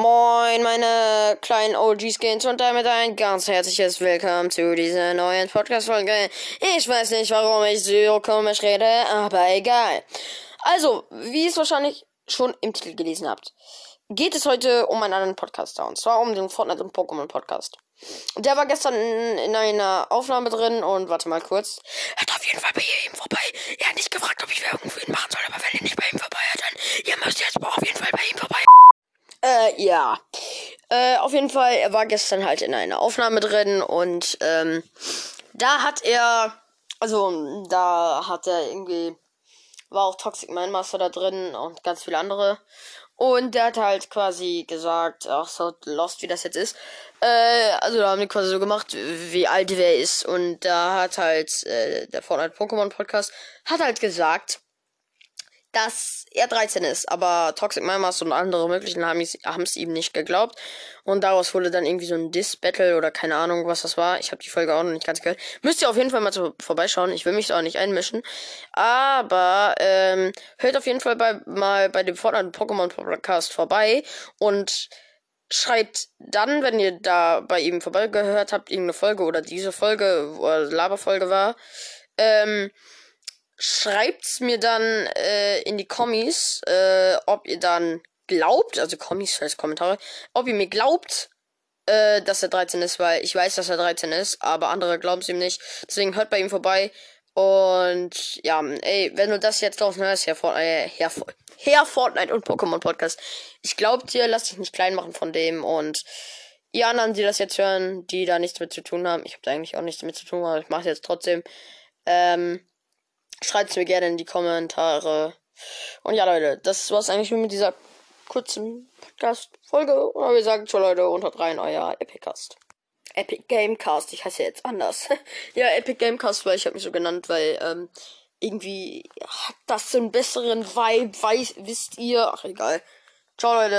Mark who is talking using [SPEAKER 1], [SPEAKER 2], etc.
[SPEAKER 1] Moin, meine kleinen OG-Skins und damit ein ganz herzliches Willkommen zu dieser neuen Podcast-Folge. Ich weiß nicht, warum ich so komisch rede, aber egal. Also, wie ihr es wahrscheinlich schon im Titel gelesen habt, geht es heute um einen anderen Podcaster und zwar um den Fortnite und Pokémon Podcast. Der war gestern in, in, einer Aufnahme drin und warte mal kurz. Hört auf jeden Fall bei ihm vorbei. Hat nicht gefragt, ob ich Werbung für ihn machen soll, aber wenn ihr nicht bei ihm vorbei hört, dann ihr müsst jetzt auf jeden Fall bei ihm vorbei. Äh, ja. Äh, auf jeden Fall, er war gestern halt in einer Aufnahme drin und ähm, da hat er, also da hat er irgendwie, war auch Toxic Mindmaster da drin und ganz viele andere. Und der hat halt quasi gesagt, ach so lost, wie das jetzt ist. Äh, also da haben die quasi so gemacht, wie alt wer ist. Und da hat halt äh, der Fortnite Pokémon Podcast hat halt gesagt, dass er 13 ist, aber Toxic Mamas und andere möglichen haben es ihm nicht geglaubt. Und daraus wurde dann irgendwie so ein Diss-Battle oder keine Ahnung, was das war. Ich habe die Folge auch noch nicht ganz gehört. Müsst ihr auf jeden Fall mal so vorbeischauen. Ich will mich da auch nicht einmischen. Aber ähm, hört auf jeden Fall bei, mal bei dem Fortnite Pokémon Podcast vorbei und schreibt dann, wenn ihr da bei ihm vorbeigehört habt, irgendeine Folge oder diese Folge, wo Laberfolge war, ähm, schreibt's mir dann äh, in die Kommis, äh, ob ihr dann glaubt, also Kommis heißt Kommentare, ob ihr mir glaubt, äh, dass er 13 ist, weil ich weiß, dass er 13 ist, aber andere glauben es ihm nicht. Deswegen hört bei ihm vorbei. Und ja, ey, wenn du das jetzt draußen hörst, Herr, For äh, Herr, Herr Fortnite und Pokémon Podcast, ich glaub dir, lass dich nicht klein machen von dem und ihr anderen, die das jetzt hören, die da nichts mit zu tun haben, ich habe da eigentlich auch nichts mit zu tun, aber ich mache jetzt trotzdem. Ähm, Schreibt es mir gerne in die Kommentare. Und ja, Leute, das war's eigentlich nur mit dieser kurzen Podcast-Folge. Oder wir sagen schon, Leute, unter rein euer Epicast. Epic Gamecast, ich heiße jetzt anders. ja, Epic Gamecast, weil ich habe mich so genannt, weil ähm, irgendwie hat das so einen besseren Vibe, weiß, wisst ihr. Ach, egal. Ciao, Leute.